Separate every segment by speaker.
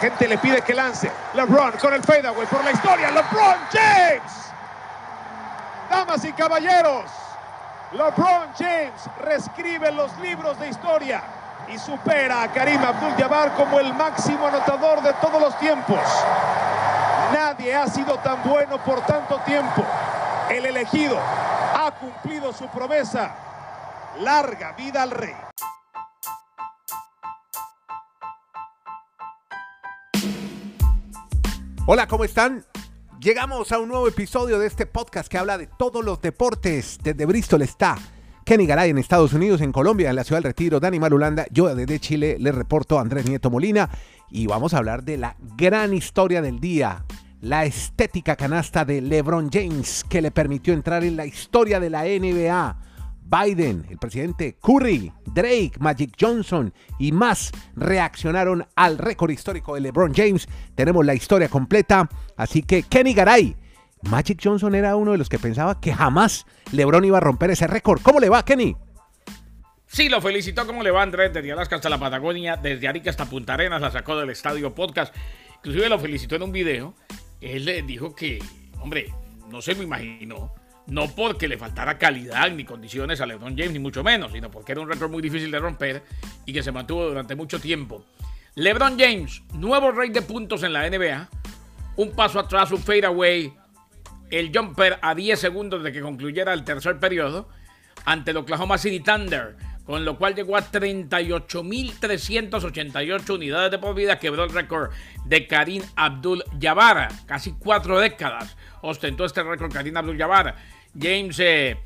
Speaker 1: gente le pide que lance. LeBron con el fadeaway por la historia. LeBron James. Damas y caballeros, LeBron James reescribe los libros de historia y supera a Karim Abdul-Jabbar como el máximo anotador de todos los tiempos. Nadie ha sido tan bueno por tanto tiempo. El elegido ha cumplido su promesa. Larga vida al rey.
Speaker 2: Hola, ¿cómo están? Llegamos a un nuevo episodio de este podcast que habla de todos los deportes. Desde Bristol está Kenny Garay en Estados Unidos, en Colombia, en la ciudad del Retiro, Dani Marulanda. Yo desde Chile le reporto a Andrés Nieto Molina y vamos a hablar de la gran historia del día. La estética canasta de LeBron James que le permitió entrar en la historia de la NBA Biden, el presidente Curry, Drake, Magic Johnson y más reaccionaron al récord histórico de LeBron James. Tenemos la historia completa, así que Kenny Garay. Magic Johnson era uno de los que pensaba que jamás LeBron iba a romper ese récord. ¿Cómo le va, Kenny?
Speaker 3: Sí, lo felicitó. ¿Cómo le va, Andrés? Desde Alaska hasta la Patagonia, desde Arica hasta Punta Arenas, la sacó del estadio podcast. Inclusive lo felicitó en un video. Él dijo que, hombre, no se me imaginó no porque le faltara calidad ni condiciones a LeBron James, ni mucho menos, sino porque era un récord muy difícil de romper y que se mantuvo durante mucho tiempo. LeBron James, nuevo rey de puntos en la NBA, un paso atrás, un fadeaway, el jumper a 10 segundos de que concluyera el tercer periodo ante el Oklahoma City Thunder, con lo cual llegó a 38.388 unidades de por vida, quebró el récord de Karim Abdul-Jabbar, casi cuatro décadas ostentó este récord Karim Abdul-Jabbar. James eh,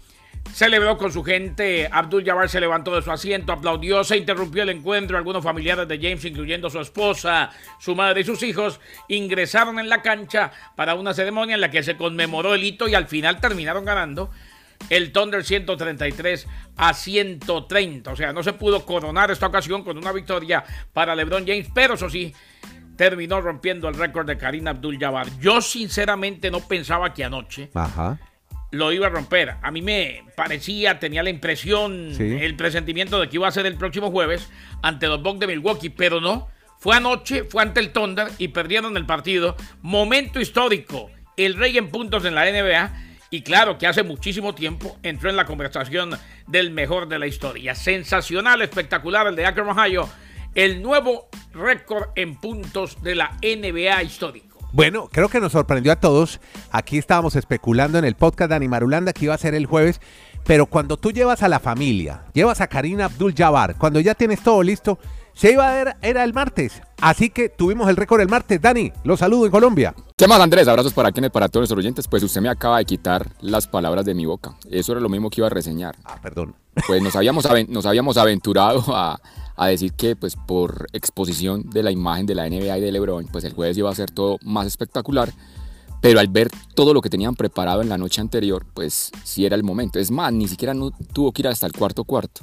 Speaker 3: celebró con su gente. Abdul Jabbar se levantó de su asiento, aplaudió, se interrumpió el encuentro. Algunos familiares de James, incluyendo su esposa, su madre y sus hijos, ingresaron en la cancha para una ceremonia en la que se conmemoró el hito y al final terminaron ganando el Thunder 133 a 130. O sea, no se pudo coronar esta ocasión con una victoria para LeBron James, pero eso sí, terminó rompiendo el récord de Karim Abdul Jabbar. Yo sinceramente no pensaba que anoche.
Speaker 2: Ajá
Speaker 3: lo iba a romper. A mí me parecía, tenía la impresión, el presentimiento de que iba a ser el próximo jueves ante los Bucks de Milwaukee, pero no. Fue anoche, fue ante el Thunder y perdieron el partido. Momento histórico. El rey en puntos en la NBA. Y claro que hace muchísimo tiempo entró en la conversación del mejor de la historia. Sensacional, espectacular el de Akron, Ohio. El nuevo récord en puntos de la NBA histórico.
Speaker 2: Bueno, creo que nos sorprendió a todos. Aquí estábamos especulando en el podcast de Animarulanda que iba a ser el jueves. Pero cuando tú llevas a la familia, llevas a Karina Abdul Jabbar, cuando ya tienes todo listo, se iba a ver, era el martes. Así que tuvimos el récord el martes. Dani, los saludo en Colombia.
Speaker 4: ¿Qué más, Andrés? Abrazos para quienes, para todos los oyentes. Pues usted me acaba de quitar las palabras de mi boca. Eso era lo mismo que iba a reseñar.
Speaker 2: Ah, perdón.
Speaker 4: Pues nos habíamos, nos habíamos aventurado a, a decir que pues por exposición de la imagen de la NBA y de LeBron, pues el jueves iba a ser todo más espectacular, pero al ver todo lo que tenían preparado en la noche anterior, pues sí era el momento. Es más, ni siquiera no tuvo que ir hasta el cuarto cuarto.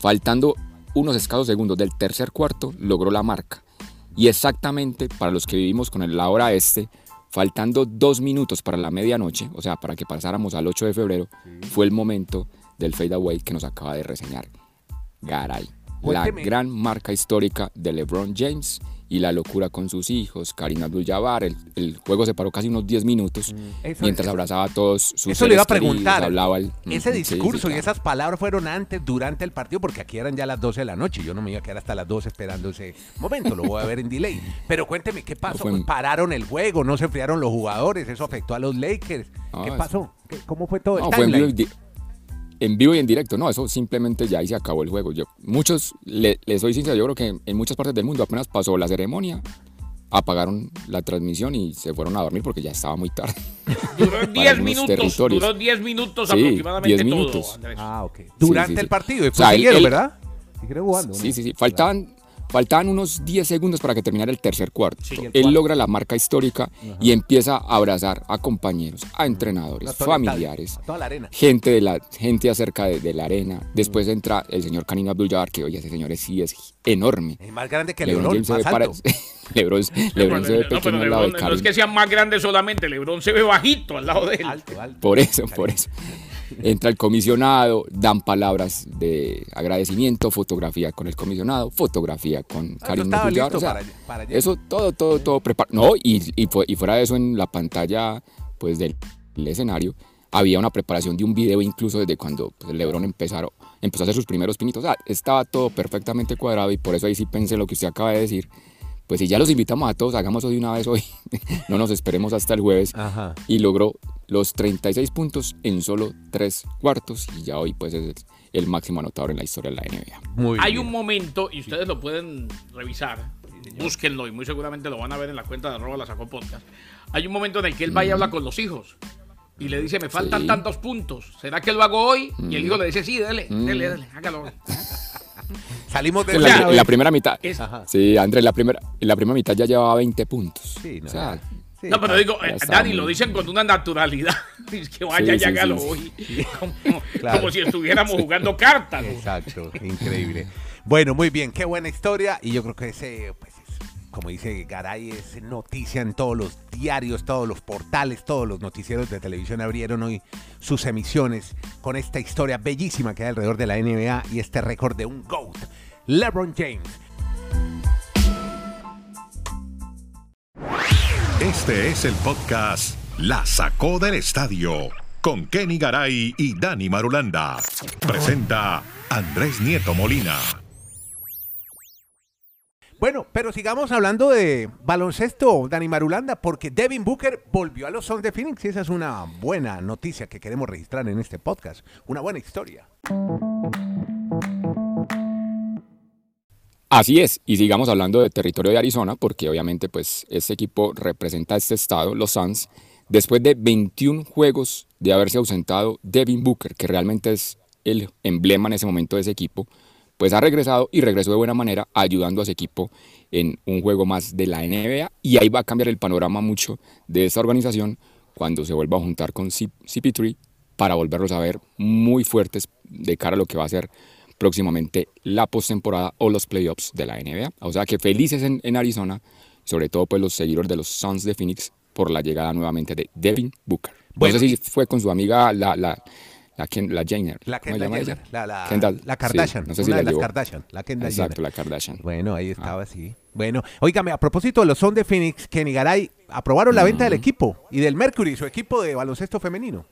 Speaker 4: Faltando unos escasos segundos del tercer cuarto, logró la marca. Y exactamente para los que vivimos con la hora este, faltando dos minutos para la medianoche, o sea, para que pasáramos al 8 de febrero, fue el momento del fadeaway que nos acaba de reseñar Garay la gran marca histórica de LeBron James y la locura con sus hijos, Karim Abdul-Jabbar. El, juego se paró casi unos 10 minutos mm. mientras abrazaba a todos sus
Speaker 2: Eso le iba a preguntar. hablaba ese discurso y esas palabras fueron antes, durante el partido, porque aquí eran ya las 12 de la noche. Yo no me iba a quedar hasta las 12 esperando ese momento, lo voy a ver en delay. Pero cuénteme, ¿qué pasó? Pararon el juego, no se enfriaron los jugadores, eso afectó a los Lakers. ¿Qué pasó? ¿Cómo fue todo?
Speaker 4: el timeline? En vivo y en directo. No, eso simplemente ya ahí se acabó el juego. Yo, muchos, les soy sincero, yo creo que en muchas partes del mundo apenas pasó la ceremonia, apagaron la transmisión y se fueron a dormir porque ya estaba muy tarde.
Speaker 3: Duró 10 minutos, duró 10 minutos aproximadamente 10 minutos.
Speaker 2: ah, ok. Durante el partido, y fue ¿verdad?
Speaker 4: Sí, sí, sí. Faltaban Faltaban unos 10 segundos para que terminara el tercer cuarto. Él logra la marca histórica y empieza a abrazar a compañeros, a entrenadores, familiares, gente de la gente acerca de, la arena. Después entra el señor Karim Abdul-Jabbar, que oye, ese señor sí es enorme.
Speaker 2: Es más grande que Lebron, más alto.
Speaker 4: Lebron, Lebron se ve pequeño al lado de
Speaker 3: No es que sea más grande solamente, Lebron se ve bajito al lado de él.
Speaker 4: Por eso, por eso. Entra el comisionado, dan palabras de agradecimiento, fotografía con el comisionado, fotografía con
Speaker 2: Ah,
Speaker 4: Karim
Speaker 2: estaba
Speaker 4: Abdul-Jabbar,
Speaker 2: listo
Speaker 4: o sea,
Speaker 2: para- para allá.
Speaker 4: eso todo, todo, todo preparado. No, y, y, fue- y fuera de eso en la pantalla pues del escenario había una preparación de un video incluso desde cuando pues, LeBron empezaron, empezó a hacer sus primeros pinitos. O sea, estaba todo perfectamente cuadrado y por eso ahí sí pensé lo que usted acaba de decir. Pues si ya los invitamos a todos, hagámoslo de una vez hoy. no nos esperemos hasta el jueves.
Speaker 2: Ajá.
Speaker 4: Y logró los 36 puntos en solo 3 cuartos y ya hoy pues es el máximo anotador en la historia de la NBA.
Speaker 2: Muy
Speaker 3: Hay
Speaker 2: bien.
Speaker 3: un momento, y ustedes lo pueden revisar, búsquenlo y muy seguramente lo van a ver en la cuenta de arroba la sacó podcast. Hay un momento en el que él va y habla con los hijos y le dice, me faltan
Speaker 4: Sí.
Speaker 3: tantos puntos, ¿será que lo hago hoy? Y el hijo le dice, sí, dele, dele, dele, hágalo.
Speaker 2: Salimos de
Speaker 4: la, en la primera mitad.
Speaker 3: Es-.
Speaker 4: Sí, Andrés, la primera, en la primera mitad ya llevaba 20 puntos.
Speaker 2: Sí, no,
Speaker 4: o sea,
Speaker 2: Sí,
Speaker 3: No, pero
Speaker 2: está-
Speaker 3: digo, eh, Dani, lo dicen con una naturalidad. Es que vaya
Speaker 4: Sí, sí,
Speaker 3: hoy. Como,
Speaker 2: Claro.
Speaker 3: como si estuviéramos jugando cartas.
Speaker 2: Exacto, increíble. Bueno, muy bien, qué buena historia. Y yo creo que ese, pues, es, como dice Garay, es noticia en todos los diarios, todos los portales, todos los noticieros de televisión abrieron hoy sus emisiones con esta historia bellísima que hay alrededor de la NBA y este récord de un GOAT, LeBron James.
Speaker 5: Este es el podcast La Sacó del Estadio con Kenny Garay y Dani Marulanda. Presenta Andrés Nieto Molina.
Speaker 2: Bueno, pero sigamos hablando de baloncesto, Dani Marulanda, porque Devin Booker volvió a los Suns de Phoenix y esa es una buena noticia que queremos registrar en este podcast. Una buena historia.
Speaker 4: Así es, y sigamos hablando de territorio de Arizona, porque obviamente pues este equipo representa a este estado, los Suns, después de 21 juegos de haberse ausentado Devin Booker, que realmente es el emblema en ese momento de ese equipo, pues ha regresado y regresó de buena manera ayudando a ese equipo en un juego más de la NBA y ahí va a cambiar el panorama mucho de esta organización cuando se vuelva a juntar con C- CP3 para volverlos a ver muy fuertes de cara a lo que va a ser próximamente la postemporada o los playoffs de la NBA. O sea que felices en, en Arizona, sobre todo pues los seguidores de los Suns de Phoenix por la llegada nuevamente de Devin Booker.
Speaker 2: Bueno,
Speaker 4: no sé si fue con su amiga la la la, Ken- la Jenner.
Speaker 2: La
Speaker 4: ¿cómo se
Speaker 2: Kendall
Speaker 4: llama
Speaker 2: Jenner, la, la,
Speaker 4: Kendall,
Speaker 2: la
Speaker 4: sí,
Speaker 2: Kardashian,
Speaker 4: no sé si
Speaker 2: una
Speaker 4: la
Speaker 2: de las
Speaker 4: llevó.
Speaker 2: Kardashian, la Kendall
Speaker 4: Exacto,
Speaker 2: Jenner.
Speaker 4: la Kardashian.
Speaker 2: Bueno, ahí estaba, sí. Bueno, oígame, a propósito de los Son de Phoenix, Kenny Garay aprobaron la venta del equipo y del Mercury, su equipo de baloncesto femenino.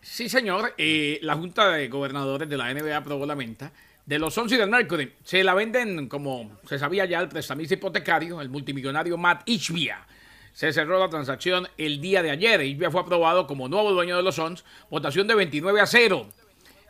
Speaker 3: Sí, señor. eh, la Junta de Gobernadores de la NBA aprobó la venta de los Suns y del Mercury. Se la venden, como se sabía ya, el prestamista hipotecario, el multimillonario Matt Ishbia. Se cerró la transacción el día de ayer. Ishbia fue aprobado como nuevo dueño de los Suns. Votación de 29 a 0.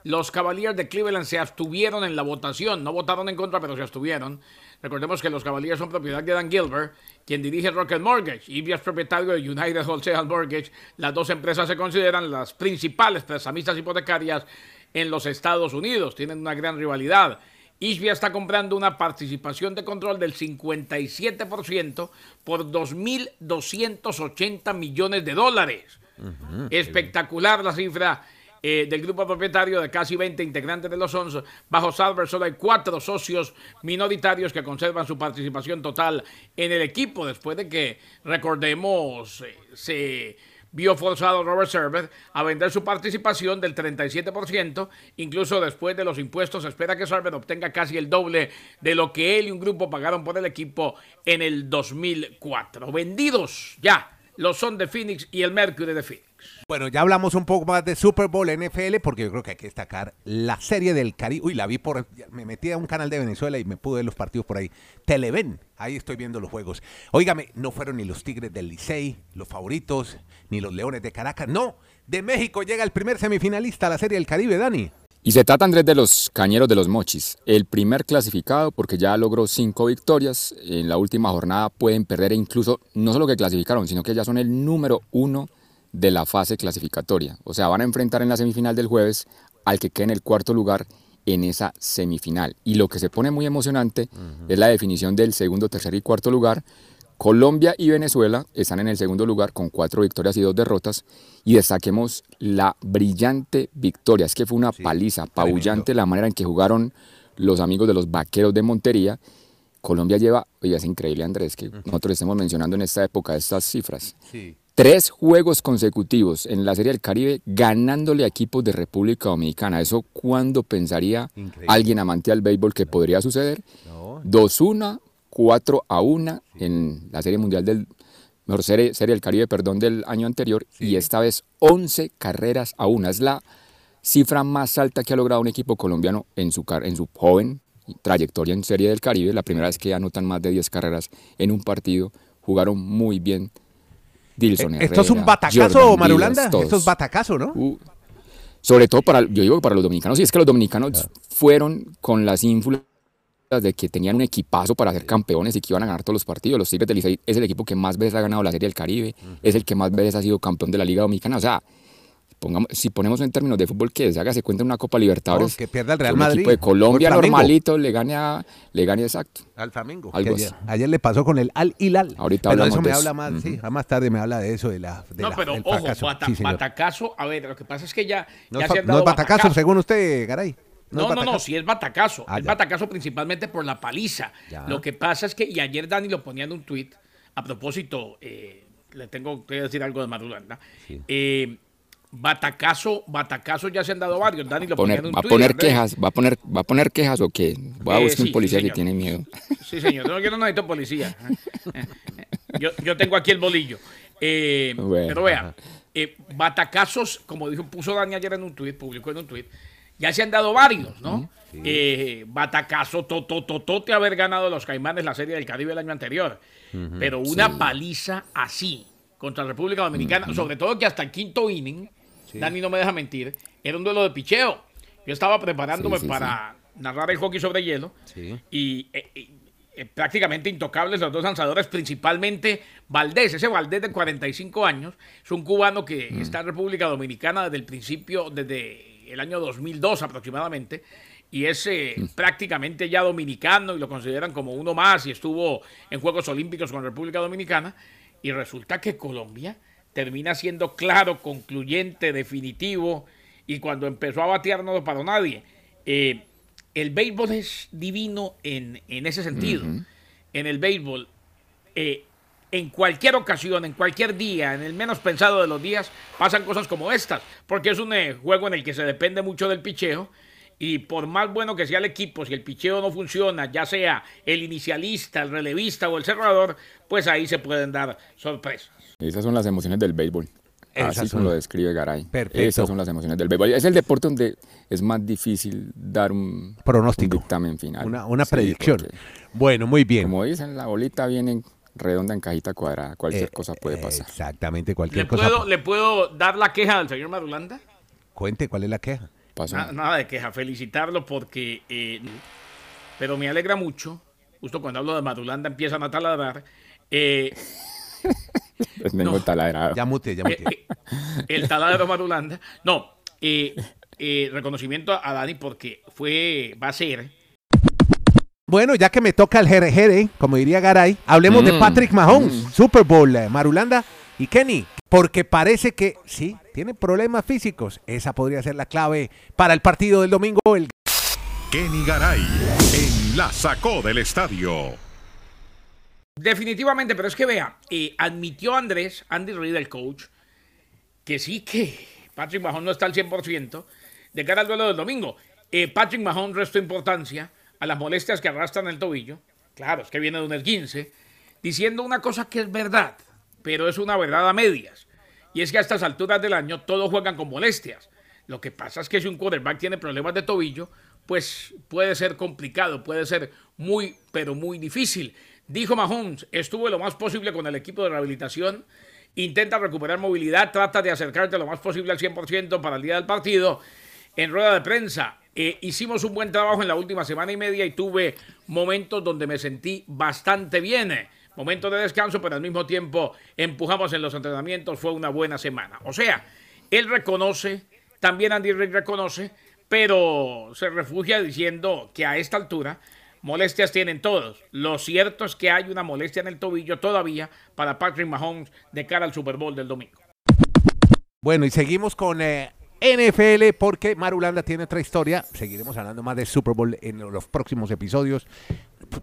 Speaker 3: Los Cavaliers de Cleveland se abstuvieron en la votación. No votaron en contra, pero se abstuvieron. Recordemos que los Cavaliers son propiedad de Dan Gilbert, quien dirige Rocket Mortgage. Ibia es propietario de United Wholesale Mortgage. Las dos empresas se consideran las principales prestamistas hipotecarias en los Estados Unidos. Tienen una gran rivalidad. Ishbia está comprando una participación de control del 57% por 2.280 millones de dólares. Espectacular la cifra eh, del grupo propietario de casi 20 integrantes de los 11. Bajo Salver solo hay cuatro socios minoritarios que conservan su participación total en el equipo después de que, recordemos, eh, se vio forzado Robert Server a vender su participación del 37%. Incluso después de los impuestos se espera que Server obtenga casi el doble de lo que él y un grupo pagaron por el equipo en el 2004. Vendidos ya los son de Phoenix y el Mercury de Phoenix.
Speaker 2: Bueno, ya hablamos un poco más de Super Bowl NFL porque yo creo que hay que destacar la serie del Caribe. Uy, la vi por. Me metí a un canal de Venezuela y me pude ver los partidos por ahí. Televen, ahí estoy viendo los juegos. Óigame, no fueron ni los Tigres del Licey, los favoritos, ni los Leones de Caracas. No, de México llega el primer semifinalista a la serie del Caribe, Dani.
Speaker 4: Y se trata, Andrés, de los Cañeros de los Mochis, el primer clasificado porque ya logró cinco victorias. En la última jornada pueden perder e incluso no solo que clasificaron, sino que ya son el número uno de la fase clasificatoria. O sea, van a enfrentar en la semifinal del jueves al que quede en el cuarto lugar en esa semifinal. Y lo que se pone muy emocionante es la definición del segundo, tercer y cuarto lugar. Colombia y Venezuela están en el segundo lugar con cuatro victorias y dos derrotas. Y destaquemos la brillante victoria. Es que fue una paliza, apabullante la manera en que jugaron los amigos de los Vaqueros de Montería. Colombia lleva, oye, es increíble Andrés, que nosotros estemos mencionando en esta época estas cifras.
Speaker 2: Sí.
Speaker 4: Tres juegos consecutivos en la Serie del Caribe ganándole a equipos de República Dominicana. ¿Eso cuándo pensaría
Speaker 2: Increíble.
Speaker 4: alguien amante al béisbol que podría suceder?
Speaker 2: No.
Speaker 4: 2-1, 4 a 1 en la Serie Mundial del mejor serie, serie del Caribe, perdón, del año anterior y esta vez 11 carreras a 1. Es la cifra más alta que ha logrado un equipo colombiano en su car- en su joven trayectoria en Serie del Caribe, la primera vez que anotan más de 10 carreras en un partido. Jugaron muy bien Dilson
Speaker 2: Eh, ¿Esto es un batacazo, Marulanda?
Speaker 4: Díaz.
Speaker 2: Esto es batacazo, ¿no?
Speaker 4: Uh, sobre todo para, yo digo que para los dominicanos, sí, es que los dominicanos fueron con las ínfulas de que tenían un equipazo para ser campeones y que iban a ganar todos los partidos. Los Tigres del Licey es el equipo que más veces ha ganado la Serie del Caribe, es el que más veces ha sido campeón de la Liga Dominicana. O sea, pongamos, si ponemos en términos de fútbol, que se haga, se cuenta en una Copa Libertadores.
Speaker 2: No, que pierda el Real
Speaker 4: un
Speaker 2: Madrid
Speaker 4: equipo de Colombia
Speaker 2: el
Speaker 4: normalito le gane, a, le gane exacto.
Speaker 2: Al Flamengo.
Speaker 4: Algo
Speaker 2: ayer, le pasó con el Al Hilal.
Speaker 4: Ahorita
Speaker 2: Pero eso me
Speaker 4: de eso.
Speaker 2: habla más, sí, más tarde me habla de eso, de la, de
Speaker 3: No,
Speaker 2: la-
Speaker 3: pero
Speaker 2: del
Speaker 3: ojo,
Speaker 2: fracaso.
Speaker 3: bata-
Speaker 2: Sí,
Speaker 3: batacazo. A ver, lo que pasa es que ya,
Speaker 2: No,
Speaker 3: ya
Speaker 2: es,
Speaker 3: se
Speaker 2: no es batacazo, según usted, Garay.
Speaker 3: No, no, no, sí es batacazo.
Speaker 2: Ah,
Speaker 3: es
Speaker 2: ya.
Speaker 3: batacazo principalmente por la paliza.
Speaker 2: Ya.
Speaker 3: Lo que pasa es que, y ayer Dani lo ponía en un tuit, a propósito, eh, le tengo que decir algo de Madulanda. Eh, batacazo, batacazo ya se han dado varios. Dani lo
Speaker 4: Poner,
Speaker 3: en un
Speaker 4: ¿Va a poner quejas? ¿Va a poner, ¿Va a poner quejas o qué? Voy a
Speaker 3: Eh,
Speaker 4: buscar
Speaker 3: sí,
Speaker 4: un policía
Speaker 3: sí,
Speaker 4: que tiene miedo.
Speaker 3: Sí, señor. No, yo no necesito policía. Yo, yo tengo aquí el bolillo. Eh,
Speaker 4: Bueno,
Speaker 3: pero vea, eh, batacazos, como dijo, puso Dani ayer en un tuit, publicó en un tuit, ya se han dado varios, ¿no? Eh, batacazo, totototote haber ganado los Caimanes la Serie del Caribe el año anterior. Pero una paliza así contra la República Dominicana, sobre todo que hasta el quinto inning, Dani no me deja mentir, era un duelo de picheo. Yo estaba preparándome
Speaker 4: Sí, sí,
Speaker 3: para narrar el hockey sobre hielo
Speaker 2: Sí.
Speaker 3: y eh, eh, prácticamente intocables los dos lanzadores, principalmente Valdés. Ese Valdés de 45 años es un cubano que está en República Dominicana desde el principio, desde el año 2002 aproximadamente, y es eh, prácticamente ya dominicano y lo consideran como uno más y estuvo en Juegos Olímpicos con República Dominicana. Y resulta que Colombia termina siendo claro, concluyente, definitivo, y cuando empezó a batear no lo paró nadie. Eh, el béisbol es divino en, en ese sentido. En el béisbol, eh, en cualquier ocasión, en cualquier día, en el menos pensado de los días, pasan cosas como estas, porque es un eh, juego en el que se depende mucho del picheo. Y por más bueno que sea el equipo, si el picheo no funciona, ya sea el inicialista, el relevista o el cerrador, pues ahí se pueden dar sorpresas.
Speaker 4: Esas son las emociones del béisbol.
Speaker 2: Esas
Speaker 4: Así
Speaker 2: son.
Speaker 4: como lo describe Garay.
Speaker 2: Perfecto.
Speaker 4: Esas son las emociones del béisbol. Es el deporte donde es más difícil dar un
Speaker 2: Pronóstico.
Speaker 4: un dictamen final.
Speaker 2: Una, una
Speaker 4: Sí,
Speaker 2: predicción. Bueno, muy bien.
Speaker 4: Como dicen, la bolita viene redonda en cajita cuadrada. Cualquier
Speaker 2: Eh,
Speaker 4: cosa puede pasar.
Speaker 2: Exactamente,
Speaker 3: ¿Le
Speaker 2: cualquier cosa.
Speaker 3: puedo, ¿Le puedo dar la queja del señor Marulanda?
Speaker 2: Cuente cuál es la queja.
Speaker 3: Na- Nada de queja, felicitarlo porque. eh, pero me alegra mucho, justo cuando hablo de Madulanda empiezan a taladrar. eh,
Speaker 4: Tengo
Speaker 3: no.
Speaker 4: taladrado.
Speaker 2: Ya mute, ya
Speaker 3: eh,
Speaker 2: mute.
Speaker 3: eh, el taladro de Madulanda. No, eh, eh, reconocimiento a Dani porque fue, va a ser.
Speaker 2: Bueno, ya que me toca el jere jere, como diría Garay, hablemos de
Speaker 4: Mm,
Speaker 2: Patrick Mahomes, Super Bowl, Marulanda y Kenny, porque parece que sí, tiene problemas físicos. Esa podría ser la clave para el partido del domingo. El
Speaker 5: Kenny Garay en La Sacó del Estadio.
Speaker 3: Definitivamente, pero es que vea, eh, admitió Andrés, Andy Reid, el coach, que sí que Patrick Mahomes no está al 100% de cara al duelo del domingo. Eh, Patrick Mahomes restó importancia a las molestias que arrastran el tobillo. Claro, es que viene de un esguince, diciendo una cosa que es verdad, pero es una verdad a medias. Y es que a estas alturas del año todos juegan con molestias. Lo que pasa es que si un quarterback tiene problemas de tobillo, pues puede ser complicado, puede ser muy, pero muy difícil. Dijo Mahomes, estuve lo más posible con el equipo de rehabilitación, intenta recuperar movilidad, trata de acercarte lo más posible al 100% para el día del partido. En rueda de prensa, eh, hicimos un buen trabajo en la última semana y media y tuve momentos donde me sentí bastante bien. Momentos de descanso, pero al mismo tiempo empujamos en los entrenamientos, fue una buena semana. O sea, él reconoce, también Andy Reid reconoce, pero se refugia diciendo que a esta altura molestias tienen todos. Lo cierto es que hay una molestia en el tobillo todavía para Patrick Mahomes de cara al Super Bowl del domingo.
Speaker 2: Bueno, y seguimos con eh, NFL porque Marulanda tiene otra historia. Seguiremos hablando más de Super Bowl en los próximos episodios.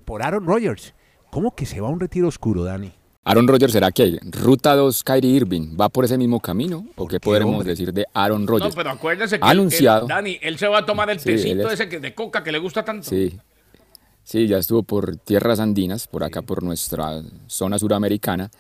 Speaker 2: Por Aaron Rodgers. ¿Cómo que se va a un retiro oscuro, Dani?
Speaker 4: Aaron Rodgers será que ruta 2 Kyrie Irving va por ese mismo camino o qué podremos decir de Aaron Rodgers?
Speaker 3: No, pero acuérdese que
Speaker 4: anunciado.
Speaker 3: Él, Dani, él se va a tomar el tecito ese que de coca que le gusta tanto.
Speaker 4: Sí. Sí, ya estuvo por tierras andinas, por acá por nuestra zona suramericana,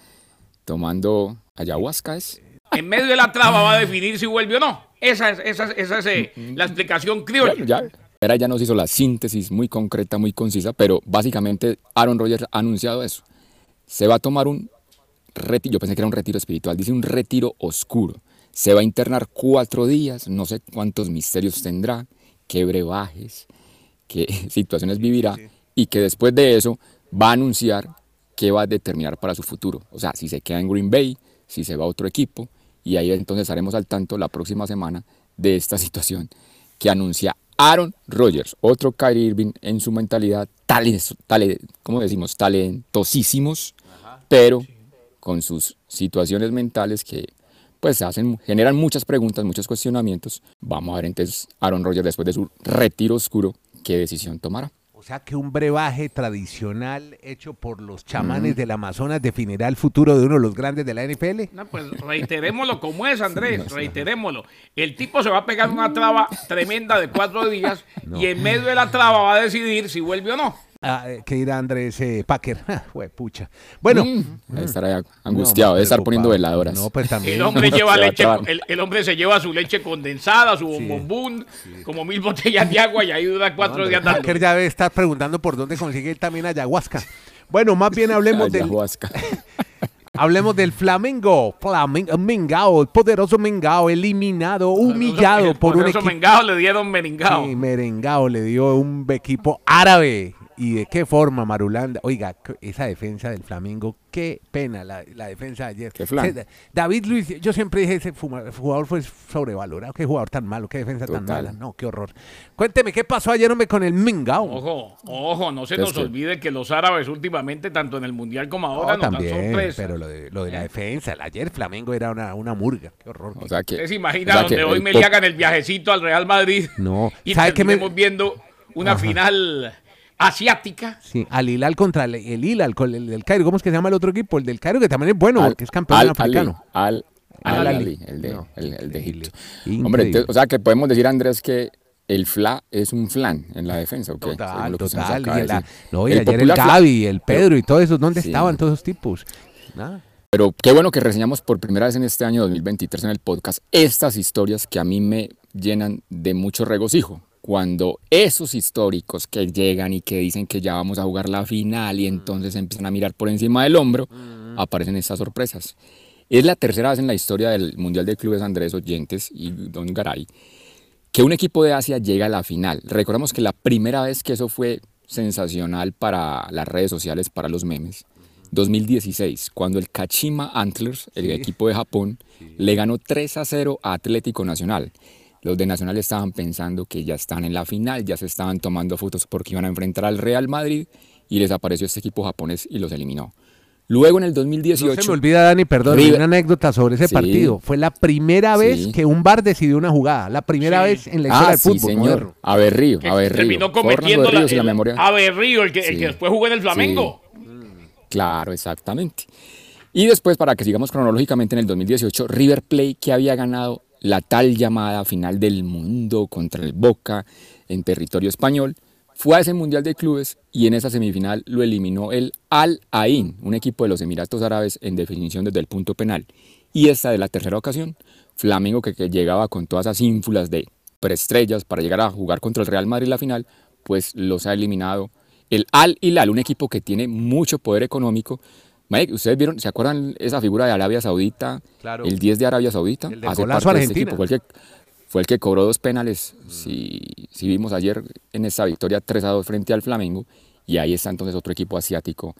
Speaker 4: tomando ayahuasca es.
Speaker 3: En medio de la traba va a definir si vuelve o no. Esa es, esa es, esa es eh, la explicación criolla.
Speaker 4: Ya, ya, ya nos hizo la síntesis muy concreta, muy concisa, pero básicamente Aaron Rodgers ha anunciado eso se va a tomar un retiro, yo pensé que era un retiro espiritual, dice un retiro oscuro. Se va a internar cuatro días, no sé cuántos misterios tendrá, qué brebajes, qué situaciones vivirá, y que después de eso va a anunciar qué va a determinar para su futuro. O sea, si se queda en Green Bay, si se va a otro equipo, y ahí entonces estaremos al tanto la próxima semana de esta situación que anuncia Aaron Rodgers, otro Kyrie Irving en su mentalidad, tales, tales, ¿cómo decimos? Talentosísimos, pero con sus situaciones mentales que pues hacen, generan muchas preguntas, muchos cuestionamientos. Vamos a ver entonces Aaron Rodgers después de su retiro oscuro, qué decisión tomará.
Speaker 2: O sea que un brebaje tradicional hecho por los chamanes del Amazonas definirá el futuro de uno de los grandes de la NFL.
Speaker 3: No, pues reiterémoslo como es, Andrés, reiterémoslo. El tipo se va a pegar una traba tremenda de cuatro días y en medio de la traba va a decidir si vuelve o no.
Speaker 2: Ah, eh, que dirá Andrés eh, Packer. pucha. Bueno.
Speaker 4: Mm, estará angustiado, debe estar poniendo veladoras.
Speaker 2: No, pues también.
Speaker 3: El hombre, lleva leche, el, hombre se lleva su leche condensada, su bombombún, como mil botellas de agua y ahí dura cuatro días
Speaker 2: dando. Packer ya debe estar preguntando por dónde consigue también ayahuasca. Bueno, más bien hablemos del... Hablemos del Flamengo, Flamengo, el poderoso Mengao, eliminado, humillado por un equipo.
Speaker 3: Mengao le dieron merengao.
Speaker 2: Sí, merengao le dio un equipo árabe ¿Y de qué forma Marulanda? Oiga, esa defensa del Flamengo, qué pena la, defensa de ayer.
Speaker 4: ¿Qué
Speaker 2: David Luis, yo siempre dije, ese jugador fue sobrevalorado, qué jugador tan malo, qué defensa tan mala. No, qué horror. Cuénteme, ¿qué pasó ayer, hombre, con el Mingao?
Speaker 3: Ojo, ojo, no se nos olvide que los árabes últimamente, tanto en el Mundial como ahora, no,
Speaker 2: también, pero lo de, lo de la eh. defensa, ayer Flamengo era una, una murga, qué horror.
Speaker 3: O sea que, se imagina donde hoy me le hagan el viajecito al Real Madrid?
Speaker 2: No,
Speaker 3: y ¿sabe que me... viendo una final asiática.
Speaker 2: Sí, al Hilal contra el, Hilal, el, del Cairo. ¿Cómo es que se llama el otro equipo? El del Cairo, que también es bueno, que es campeón africano.
Speaker 4: Al, al, Ali, el de, el, de Egipto. Hombre, o sea que podemos decir, Andrés, que el FLA es un flan en la defensa, ¿ok?
Speaker 2: Total, total. Y no, y ayer el Gaby, el Pedro y todo eso, ¿dónde estaban todos esos tipos? Nada.
Speaker 4: Pero qué bueno que reseñamos por primera vez en este año 2023 en el podcast estas historias que a mí me llenan de mucho regocijo cuando esos históricos que llegan y que dicen que ya vamos a jugar la final y entonces empiezan a mirar por encima del hombro, aparecen estas sorpresas. Es la tercera vez en la historia del Mundial de Clubes Andrés Oyentes y Don Garay que un equipo de Asia llega a la final. Recordemos que la primera vez que eso fue sensacional para las redes sociales, para los memes, 2016, cuando el Kachima Antlers, el equipo de Japón, le ganó 3 a 0 a Atlético Nacional. Los de Nacional estaban pensando que ya están en la final, ya se estaban tomando fotos porque iban a enfrentar al Real Madrid y les apareció este equipo japonés y los eliminó. Luego en el 2018.
Speaker 2: No se me olvida, Dani, perdón, una anécdota sobre ese partido. Fue la primera vez que un bar decidió una jugada. La primera vez en la historia ah, del fútbol.
Speaker 4: Sí, señor. A ver, Río, a ver, Río.
Speaker 3: Terminó cometiendo la, el, memoria. A ver, Río, el que, el que después jugó en el Flamengo.
Speaker 4: Claro, exactamente. Y después, para que sigamos cronológicamente, en el 2018, River Plate, que había ganado la tal llamada final del mundo contra el Boca en territorio español, fue a ese Mundial de Clubes y en esa semifinal lo eliminó el Al Ain, un equipo de los Emiratos Árabes en definición desde el punto penal. Y esta de la tercera ocasión, Flamengo que, llegaba con todas esas ínfulas de preestrellas para llegar a jugar contra el Real Madrid la final, pues los ha eliminado el Al Hilal, un equipo que tiene mucho poder económico, ¿ustedes vieron, se acuerdan esa figura de Arabia Saudita? El 10 de Arabia Saudita.
Speaker 2: El de hace parte de este equipo.
Speaker 4: Fue el, que, fue el que cobró dos penales, si, si, vimos ayer en esa victoria 3 a 2 frente al Flamengo. Y ahí está entonces otro equipo asiático.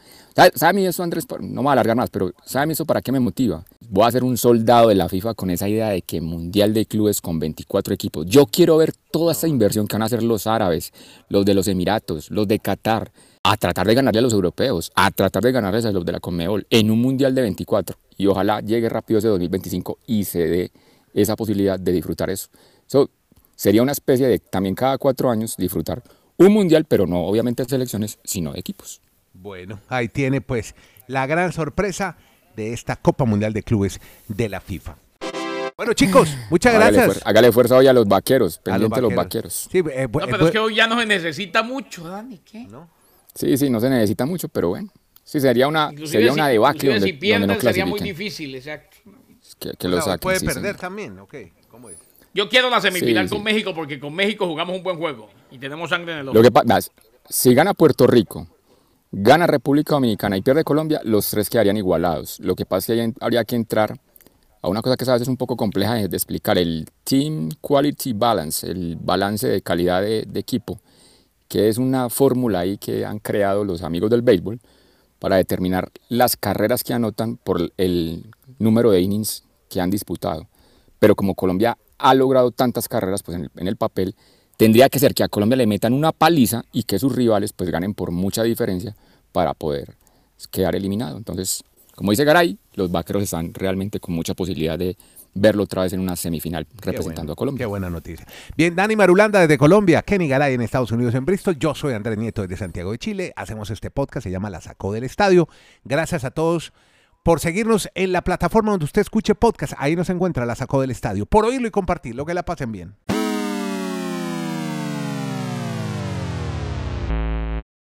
Speaker 4: ¿Sabe, eso, Andrés? No me voy a alargar más, pero ¿sabe eso para qué me motiva? Voy a ser un soldado de la FIFA con esa idea de que Mundial de Clubes con 24 equipos. Yo quiero ver toda esa inversión que van a hacer los árabes, los de los Emiratos, los de Qatar a tratar de ganarle a los europeos, a tratar de ganarles a los de la Conmebol en un mundial de 24 y ojalá llegue rápido ese 2025 y se dé esa posibilidad de disfrutar eso. eso sería una especie de también cada cuatro años disfrutar un mundial, pero no obviamente selecciones, sino equipos.
Speaker 2: Bueno, ahí tiene pues la gran sorpresa de esta Copa Mundial de Clubes de la FIFA. Bueno, chicos, muchas
Speaker 4: Hágale,
Speaker 2: gracias.
Speaker 4: hágale fuerza hoy a los vaqueros,
Speaker 2: A
Speaker 4: pendiente de los
Speaker 2: vaqueros.
Speaker 4: vaqueros.
Speaker 2: Sí, eh,
Speaker 3: No,
Speaker 2: eh,
Speaker 3: pero es que hoy ya no se necesita mucho, Dani. ¿Qué?
Speaker 4: Sí, sí, no se necesita mucho, pero bueno. Sí, sería una,
Speaker 3: Inclusive
Speaker 4: sería una debacle donde,
Speaker 3: si
Speaker 4: donde
Speaker 3: pierden
Speaker 4: no
Speaker 3: sería muy difícil, exacto.
Speaker 4: Que, que lo
Speaker 2: o sea,
Speaker 4: saquen,
Speaker 2: puede
Speaker 4: sí,
Speaker 2: perder
Speaker 4: señor.
Speaker 2: también, ok. ¿Cómo es?
Speaker 3: Yo quiero la semifinal
Speaker 4: Sí, sí.
Speaker 3: con México porque con México jugamos un buen juego y tenemos sangre en el ojo.
Speaker 4: Lo que pasa, si gana Puerto Rico, gana República Dominicana y pierde Colombia, los tres quedarían igualados. Lo que pasa es que ahí habría que entrar a una cosa que a veces es un poco compleja de, de explicar, el Team Quality Balance, el balance de calidad de, de equipo, que es una fórmula ahí que han creado los amigos del béisbol para determinar las carreras que anotan por el número de innings que han disputado. Pero como Colombia ha logrado tantas carreras, pues en el, papel tendría que ser que a Colombia le metan una paliza y que sus rivales pues ganen por mucha diferencia para poder quedar eliminado. Entonces, como dice Garay, los vaqueros están realmente con mucha posibilidad de verlo otra vez en una semifinal representando a Colombia.
Speaker 2: Qué buena noticia. Bien, Dani Marulanda desde Colombia, Kenny Garay en Estados Unidos en Bristol. Yo soy Andrés Nieto desde Santiago de Chile. Hacemos este podcast, se llama La Sacó del Estadio. Gracias a todos por seguirnos en la plataforma donde usted escuche podcast. Ahí nos encuentra La Sacó del Estadio. Por oírlo y compartirlo. Que la pasen bien.